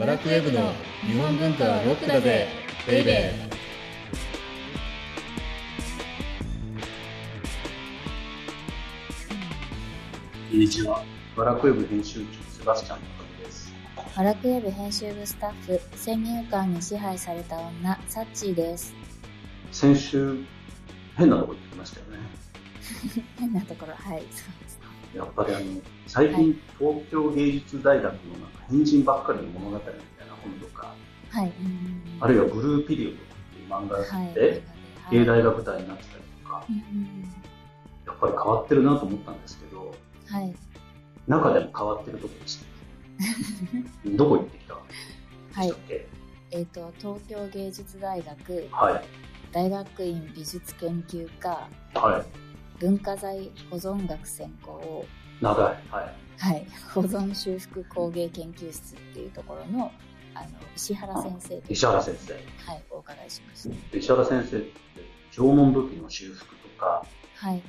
バラクウェブの日本文化はロックだぜベイベーこんにちは。バラクウェブ編集長、セバスチャン高です。バラクウェブ編集部スタッフ、先入観に支配された女、サッチーです。先週、変なとこ行ってきましたよね。変なところ、はい、そうです。やっぱりあの、最近、東京芸術大学の人ばっかりの物語みたいな本とか、はい、あるいはブルーピリオドっていう漫画はい、で、はい芸大が舞台になってたりとか、やっぱり変わってるなと思ったんですけど、うんはい、中でも変わってるとこでした。どこ行ってきた？んはいえっ、と、東京芸術大学はい。大学院美術研究科はい。文化財保存学専攻を、長い。はい。はい、保存修復工芸研究室っていうところの、あの、石原先生石原先生。はい、お伺いしました。石原先生って縄文土器の修復とか、はい。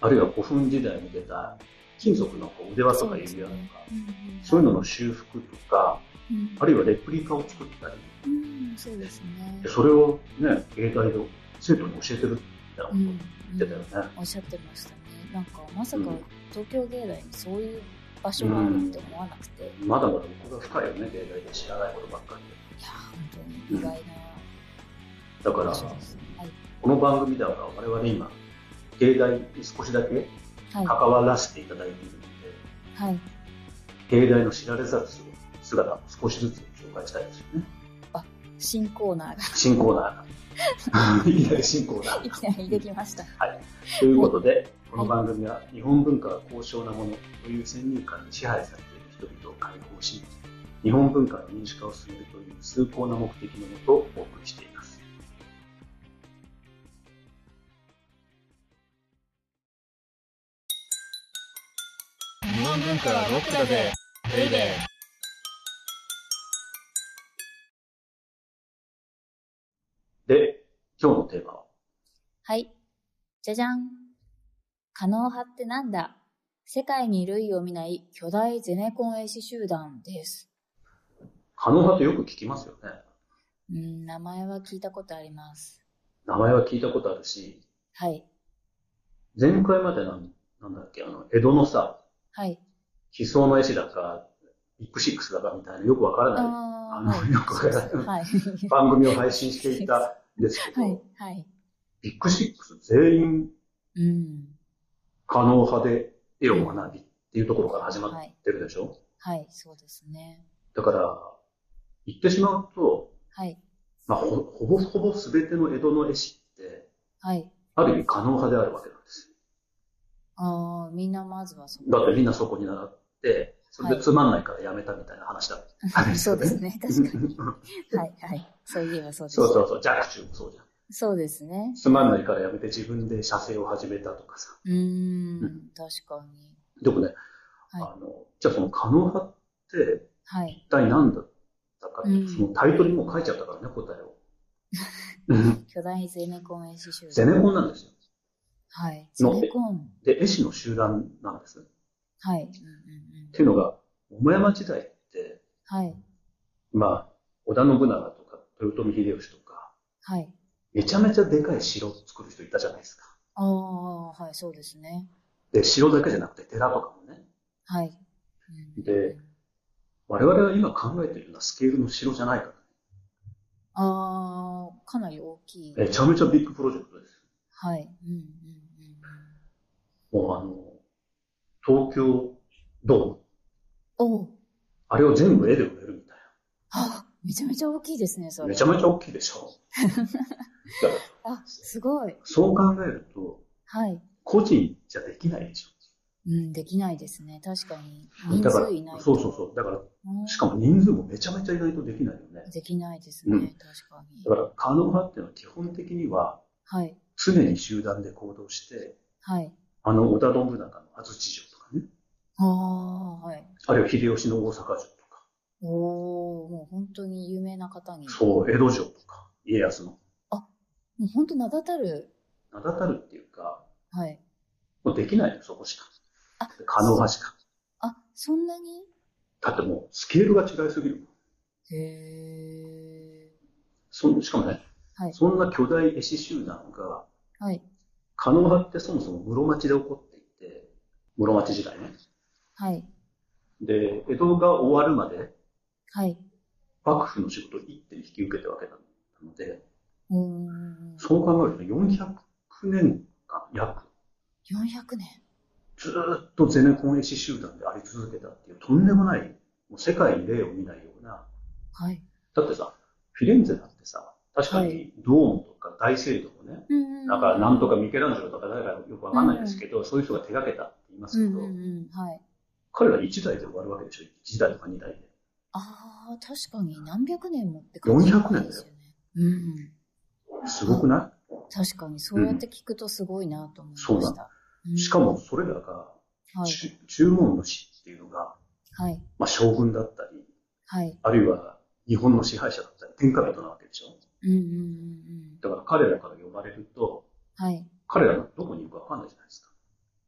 あるいは古墳時代に出た金属の腕輪とか指輪とか、そういうのの修復とか、うんあるいはレプリカを作ったり、うん、そうですねで。それをね、芸大で生徒に教えてるみたいなことうん言ってたよね。おっしゃってましたね。なんか、まさかうん東京芸大にそういう場所があるって思わなくて、いまだまだ深いよね、芸大で知らないことばっかりで。や、本当に意外なだから。はい。この番組では我々今、芸大に少しだけはい。関わらせていただいているので、はい。芸大の知られざる姿を少しずつ紹介したいですよね。新コーナーが新コーナーが。いきなり新コーナーいきなりできました。ということで、この番組は日本文化が高尚なものという先入観に支配されている人々を解放し、日本文化の民主化を進めるという崇高な目的のもとお送りしています。日本文化はロックだぜベイベー今日のテーマは、はい。じゃじゃん。可能派ってなんだ？世界に類を見ない巨大ゼネコン絵師集団です。可能派ってよく聞きますよね。うん、名前は聞いたことあります。名前は聞いたことあるし、はい。前回までなんなんだっけ、あの、江戸のさ、はい。奇想の絵師だか、ビッグシックスだかみたいなよくわからないあのよくわからないはい。番組を配信していたんですけど、はい。はい。ビッグシックス全員うん。可能派で絵を学びっていうところから始まってるでしょ、はい、そうですね。だから、言ってしまうと、はい。まあ、ほほぼほぼ全ての江戸の絵師って、はい。ある意味可能派であるわけなんですああ、みんなまずはそよ。だってみんなそこに習って、それでつまんないからやめたみたいな話だ。う。そうですね。確かに。はい、はい。そういえばそうです。そうそうそう、若冲もそうじゃん。そうですね。つまんないからやめて自分で写生を始めたとかさ。うーん、確かに。でもね、はあの、じゃあその可能派ってはい。一体何だったかって、うんそのタイトルにも書いちゃったからね、答えを。う ん巨大ゼネコン絵師集団。ゼネコンなんですよ。はい。ゼのネコン。で、絵師の集団なんです。っはい。うんうんうん。ていうのが、桃山時代って、はい。まあ、織田信長とか豊臣秀吉とか、はい。めちゃめちゃでかい城を作る人いたじゃないですか。ああ、はい、そうですね。で、城だけじゃなくて寺とかもね、はい。うんで、我々が今考えてるようなスケールの城じゃないからね。ああ、かなり大きい。めちゃめちゃビッグプロジェクトです。はい。うんうんもうあの、東京ドーム、う？ん。おうあれを全部絵で埋めるみたいあ、めちゃめちゃ大きいですね、そな。れ。めちゃめちゃ大きいでしょ。だからあ、すごい。そう考えると、はい。個人じゃできないでしょ。うん、できないですね。確かに。人数いないと。そうそうそう。だから、うんしかも人数もめちゃめちゃいないとできないよね。できないですね、うん確かにだ。から、可能派っていうのは基本的には、はい。常に集団で行動して、はい。あの、織田信長の安土城ああ、はい。あるいは秀吉の大阪城とか、おおもう本当に有名な方に。そう、江戸城とか、家康の、もう本当名だたる。名だたるっていうか、はい。もうできないの、そこしか。あ、可能派しか。あ、そんなに？だってもう、スケールが違いすぎる。へー。そんしかもね、はい。そんな巨大絵師集団が、はい。狩野派ってそもそも室町で起こっていて、室町時代ね。はい。で、江戸が終わるまで、はい。幕府の仕事を一手に引き受けたわけなので、うーん。そう考えると400年間、約、400年。ずーっとゼネコン絵師集団であり続けたっていう、とんでもない、もう世界に例を見ないような、はい。だってさ、フィレンツェだってさ、確かはにドームとか大聖堂もね、うんなんかなんとかミケランジェロとか誰かよくわかんないですけど、そういう人が手掛けたって言いますけど、うんうんうん。はい。彼ら1台で終わるわけでしょ ?1 台とか2台で。ああ、確かに何百年もって感じ400年ですよね。うん。すごくな確かに、そうやって聞くとすごいなと思いました。そうだうんいしかも、それらが、はい。ち注文の師っていうのが、はい。まあ、将軍だったり、はい。あるいは日本の支配者だったり、天下人なわけでしょうんうんうんうん。だから彼らから呼ばれると、はい。彼らがどこにいるかわかんないじゃないですか。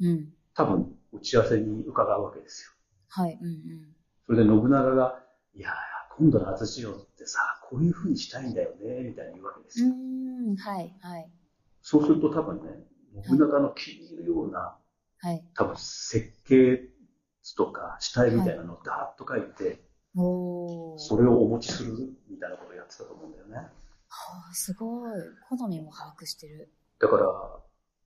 うん。多分、打ち合わせに伺うわけですよ。はい。うんうん。それで信長が、いやー、今度の安土城ってさ、こういう風にしたいんだよね、みたいに言うわけですうよ。ーん。はい。はい。そうすると多分ね、信長の気に入るような、はい。多分設計図とか下絵みたいなのをダーッと書いて、おー。それをお持ちするみたいなことをやってたと思うんだよね。はあ、すごい。好みも把握してる。だから、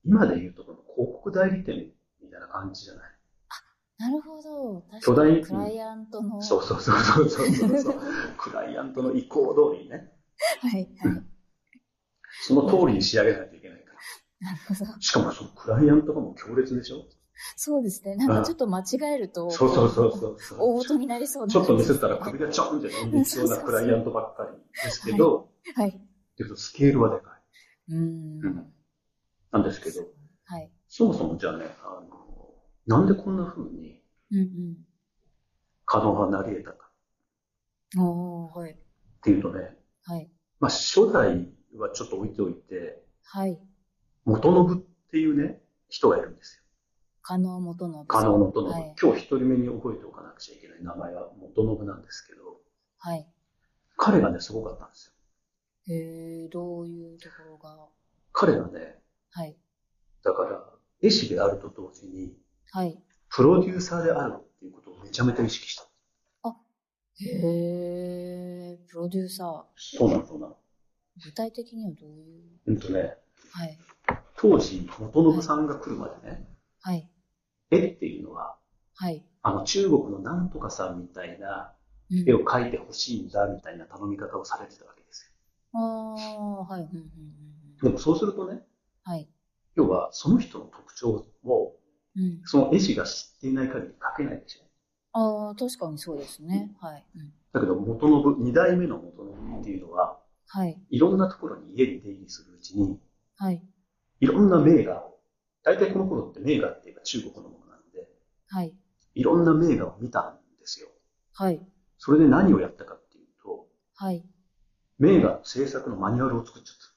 今で言うとこの広告代理店みたいな感じじゃない？なるほど。巨大？クライアントの。そうそうそうそうそうそうそう。クライアントの意向通りにね、はい。はい。その通りに仕上げないといけないから。なるほど。しかもそのクライアントがもう強烈でしょ？そうですね。なんかちょっと間違えると。そうそうそうそうそう。大事になりそうなちょっとミスったら首がちょんって飛んでいきそうなクライアントばっかりですけど、はい。けどスケールはでかい。うーんうん。なんですけど、はい。そもそもじゃあね、あの、なんでこんな風にうん可能がなり得たかうん。おー、はい。っていうとね、はい。まあ初代はちょっと置いておいて、はい。元信っていうね、人がいるんですよ。加納元信。加納元信。はい。今日一人目に覚えておかなくちゃいけない名前は元信なんですけど、はい。彼がね、すごかったんですよ。へー、どういうところが？彼がね、はい。だから、絵師であると同時に、はい。プロデューサーであるっていうことをめちゃめちゃ意識した。へー、プロデューサー。そうなの、そうなの。具体的にはどういう？うんとね、はい。当時、元信さんが来るまでね、はい。絵っていうのは、はい。あの中国のなんとかさんみたいなうん絵を描いてほしいんだみたいな頼み方をされてたわけですああ、はい。うんうんうんうんよ。でもそうするとね、はい。要はその人の特徴をうん。その絵師が知っていない限り描けないでしょ。ああ、確かにそうですね。はい。うん。だけど元信、二代目の元信っていうのは、はい。いろんなところに家に出入りするうちに、はい。いろんな名画を、大体この頃って名画っていうか中国のものなんで、はい。いろんな名画を見たんですよ。はい。それで何をやったかっていうと、はい。名画の制作のマニュアルを作っちゃっお、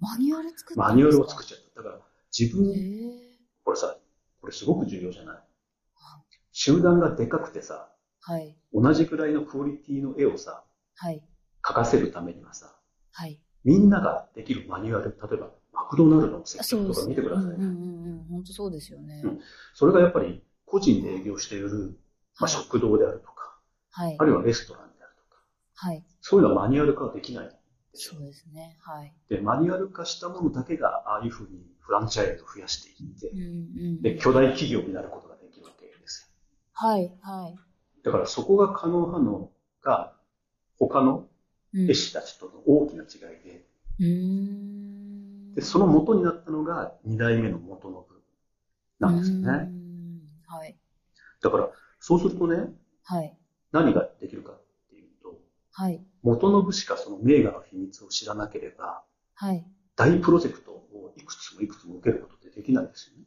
マニュアル作ったた。マニュアルをっ作っちゃった。だから自へ分、え。これさ、これすごく重要じゃない？集団がでかくてさ、はい。同じくらいのクオリティの絵をさ、はい。描かせるためにはさ、はい。みんなができるマニュアル、例えばマクドナルドの接そう客とか。見てくださいね。うんうんうんうん。本当そうですよね。うんそれがやっぱり個人で営業している、まあ、はい食堂であるとか、はいあ。るいはレストランであるとか、はい。そういうのはマニュアル化はできないそう。ですね。はい。で、マニュアル化したものだけが、ああいうふうにフランチャイズを増やしていってうん、うん。で、巨大企業になることができるわけですはい。はい。よ。だからそこが可能派のが、他のうん絵師たちとの大きな違いで、うーん。で、その元になったのが二代目の元信なんですよね。んはい。だから、そうするとね、はい。何ができるかっはい。元信しかその名画の秘密を知らなければ、はい。大プロジェクトをいくつもいくつも受けることってできないですよね。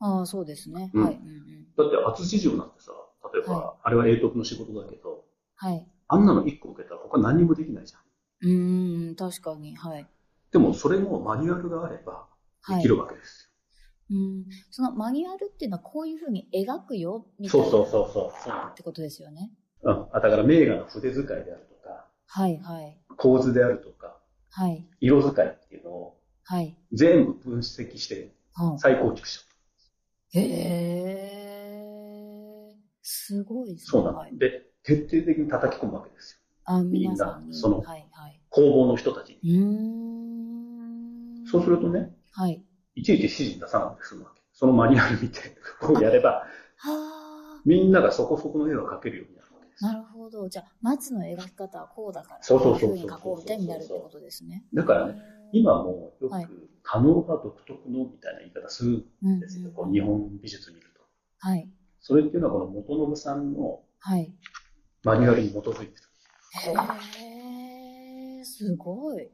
ああ、そうですね。うんはい。うんうん。だって厚地城なんてさ、例えば、はあれは永徳の仕事だけど、はい。あんなの1個受けたら他何にもできないじゃん。うーん、確かに。はい。でもそれもマニュアルがあればはいでき。るわけですうん。そのマニュアルっていうのはこういうふうに描くよ、みよ。たいな。そうそうそうそう。ってことですよね。のうん。あ、だから名画の筆使いであるとはいはい。構図であるとか、はい。色使いっていうのをはい。全部分析しては再構築しよへえ。すごいでう。すね。そうなの。はい。で、徹底的に叩き込むわけですよ。あ。みんなそのはいはい。工房の人たちに。うーん。そうするとね、はい。いちいち指示出さなくて済むわけ。そのマニュアル見て、こうやれば、はあ。みんながそこそこの絵を描けるようになるわけです。なるほど。じゃあ、松の描き方はこうだから、そうそうそうそうこういうふうに描こうみたいになるってことですね。だからね、今もよはいく、可能が独特のみたいな言い方するうんんですよ。うんこう日本美術見ると。はい。それっていうのはこの元信さんのはい。マニュアルに基づいてる。へえ、すごい。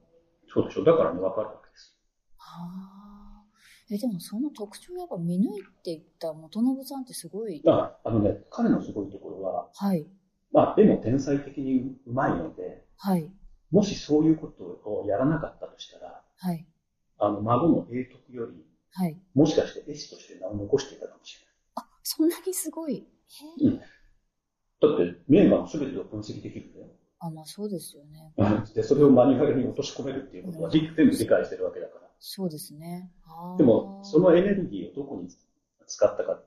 そうでしょ。だからね、わかるわけです。はあ。え、でもその特徴をやっぱ見抜いていった元信さんってすごい。ああのね、彼のすごいところは、はい。まあ、絵も天才的にうまいので、はい。もしそういうことをやらなかったとしたら、はい。あの、孫の英徳より、はい。もしかして絵師として名を残していたかもしあ、そんなにすごい。へえ。れない。だって、名画の全てを分析できるんだよ。あ、まあそうですよね。で、それをマニュアルに落とし込めるっていうことは、全部理解してるわけだから。そうですね。でも、そのエネルギーをどこに使ったか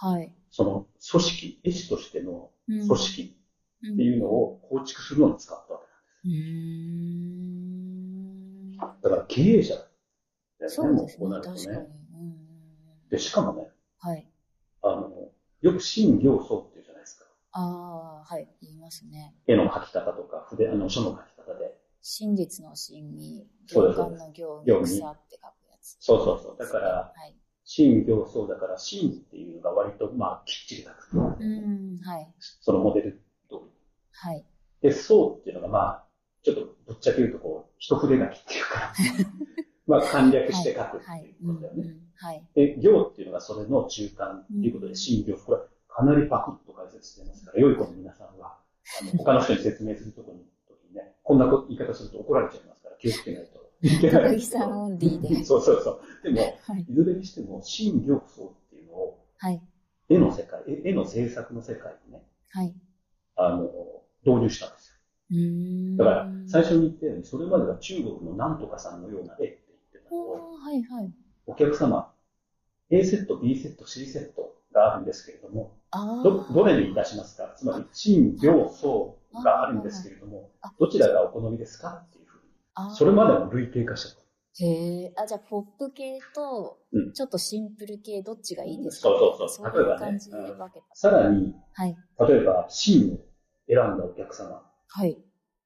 はい。その組織、絵師としてのうん組織っていうのを構築するのに使ったわけうーん。だから経営者ですね。もうこうなると。ね。うん。で、しかもね、はい。あの、よく新行僧っていうじゃないですか。ああ、はい。言いますね。絵の描き方とか、筆、あの、書の描き方で。真実の真に、そうです行間の行に草って書くやつ。そうそうそう。だから、はい。新行僧だから、新っていうのが割と、まあ、きっちり描く。うん、はい。そのモデル通り。はい。で、僧っていうのが、まあ、ちょっとぶっちゃけ言うと、こう、一筆書きっていうか、まあ、簡略して書くってはい。いうことだよね。うんうんはい。で、行っていうのがそれの中間っていうことで、うん新行、これかなりパクッと解説してますから、良い子の皆さんは、あの他の人に説明するとこに、ね、こんなこと言い方すると怒られちゃいますから、気をつけないとさんオンリーで。そうそうそう。でも、はい。いずれにしても、新行僧っていうのを、はい。絵の世界、絵絵の制作の世界にね、はい。あの、導入したんですよ。だから、最初に言ったように、それまでは中国のなんとかさんのような絵って言ってたのを、はいはい。お客様、A セット、B セット、C セットがあるんですけれども。ど、どれにいたしますか？つまり、陳、行、層があるんですけれどもあ、どちらがお好みですか？それまでも類型化した。へえ。あ、じゃあ、ポップ系とうん、ちょっとシンプル系、どっちがいいですか？そうそうそうそういう例えばね感じで分けた。さらに、はい。例えば、真を選んだお客様、はい。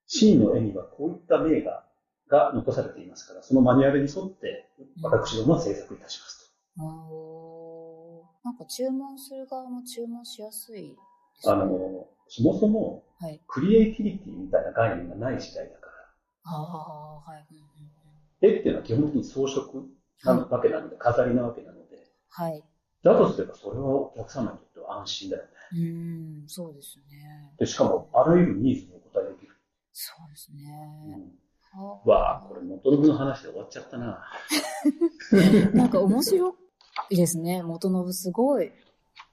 真の絵にはこういった名画が残されていますから、そのマニュアルに沿って、私どもは制作いたしますおーなんか注文する側も注文しやすいでと。あの、そもそも、はい。クリエイティビティみたいな概念がない時代だああ、はい。うんうんうん絵っていうのは基本的に装飾なわけなので、飾りなわけなので、はい。だとすればそれはお客様にとっては安心だよね。うーん、そうですね。で、しかも、あらゆるニーズにお答えできる。そうですうね。んはわあ、これ元信の話で終わっちゃったな。なんか面白いですね。元信すごい。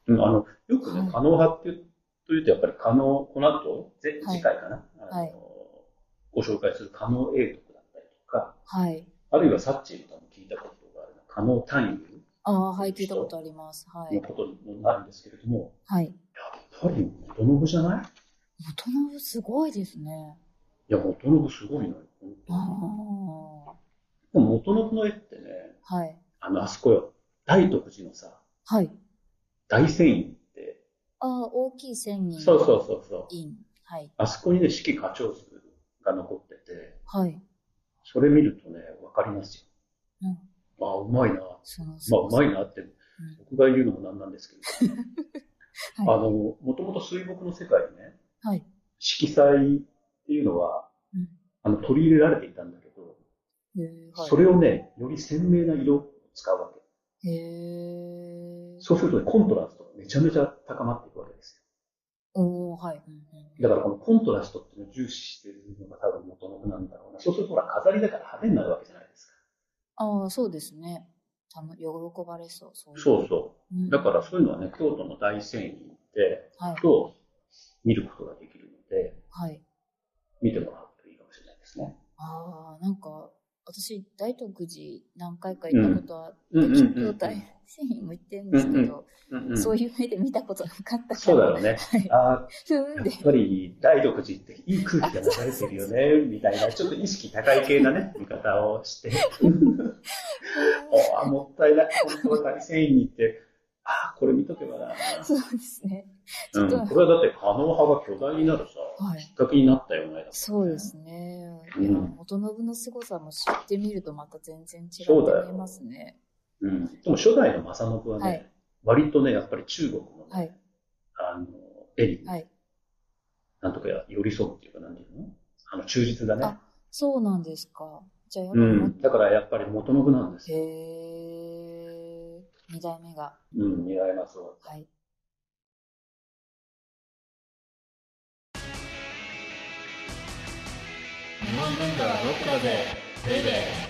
うんあの、よくねはい、可能派っていうというと、やっぱり可能、この後、次回かな、あのはいご紹介する可能英徳だったりとか、はい。あるいはサッチーのも聞いたことがある可能単位ああ、はい、聞いたことあります。はい。のことになるんですけれども、はい。やっぱり元信じゃない？元信すごいですね。いや、元信すごいのよ。本当あにあ。元信の絵ってね、はい。あの、あそこよ、大徳寺のさ、はい。大仙院って、ああ、大きい千人。そうそうそうそう。院。はい。あそこにね、四季花鳥図が残ってて、はい。それ見るとね、わかりますよ。うん。あ、うまいな。その、まあ、うまいなって、うん僕が言うのもなんなんですけど、はいあの、もともと水墨の世界にね、はい。色彩っていうのは、うんあの、取り入れられていたんだけど、はい。それをね、より鮮明な色を使うわけ。へえ。そうするとね、コントラストがめちゃめちゃ高まっていくわけですおー、はい。うん。だからこのコントラストっていうのを重視してるのが多分元のなんだろうな。そうするとほら、飾りだから派手になるわけじゃないですか。ああ、そうですね。たの喜ばれそう。そうそうそう。うんだからそういうのはね、京都の大仙院で、はい。と見ることができるので、はい。見てもらうといいかもしれないですね。ああ、なんか、私、大徳寺何回か行ったことは、うんうんうんうん状態、繊維も行ってるんですけど、そういう目で見たことなかったから。そうだろうね。はい。あや。っぱり大徳寺っていい空気が流れてるよね、みたいな、ちょっと意識高い系なね、見方をして。ああ、もったいない。本当は大繊維に行って、ああ、これ見とけばな。そうですね。ちうん、これはだって、可能派が巨大になるさ、はいきっかけになったよね。そうですね。うん元信の凄さも知ってみるとまた全然違って見えますね。うん。でも初代の正信はね、はい割とね、やっぱり中国のね、はい。あの、絵に、はい。なんとか寄り添うっていうか、なんていうの？あの、忠実だね。あそうなんですか。じゃあやっぱうん。だからやっぱり元信なんですへよ。え。二代目が。うん、似合いますわ。はい。日本文化はロックだぜベイベー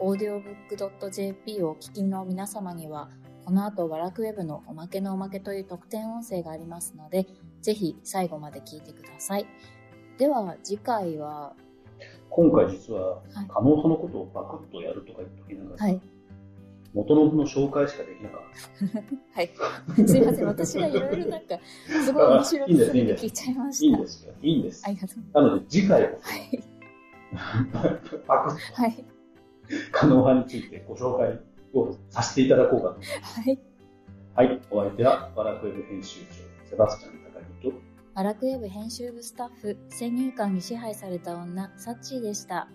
オーディオブックドット .jp をお聞きの皆様には、この後、ワラクウェブのおまけのおまけという特典音声がありますので、ぜひ最後まで聞いてください。では、次回は、今回実ははい、可能派のことをバクッとやるとか言っときながら、はい。元信の紹介しかできなかった。はい。すいません。私がいろいろなんか、すごい面白くすぎて聞いちゃいまいした。いんですよ。いいんですあ。りがとう。なので次回は、はい。バクッとはい。可能派についてご紹介をさせていただこうかと。はい。はい。お相手は、バラクウェブ編集長、セバスチャンア、ラクウェブ編集部スタッフ、先入観に支配された女、サッチーでした。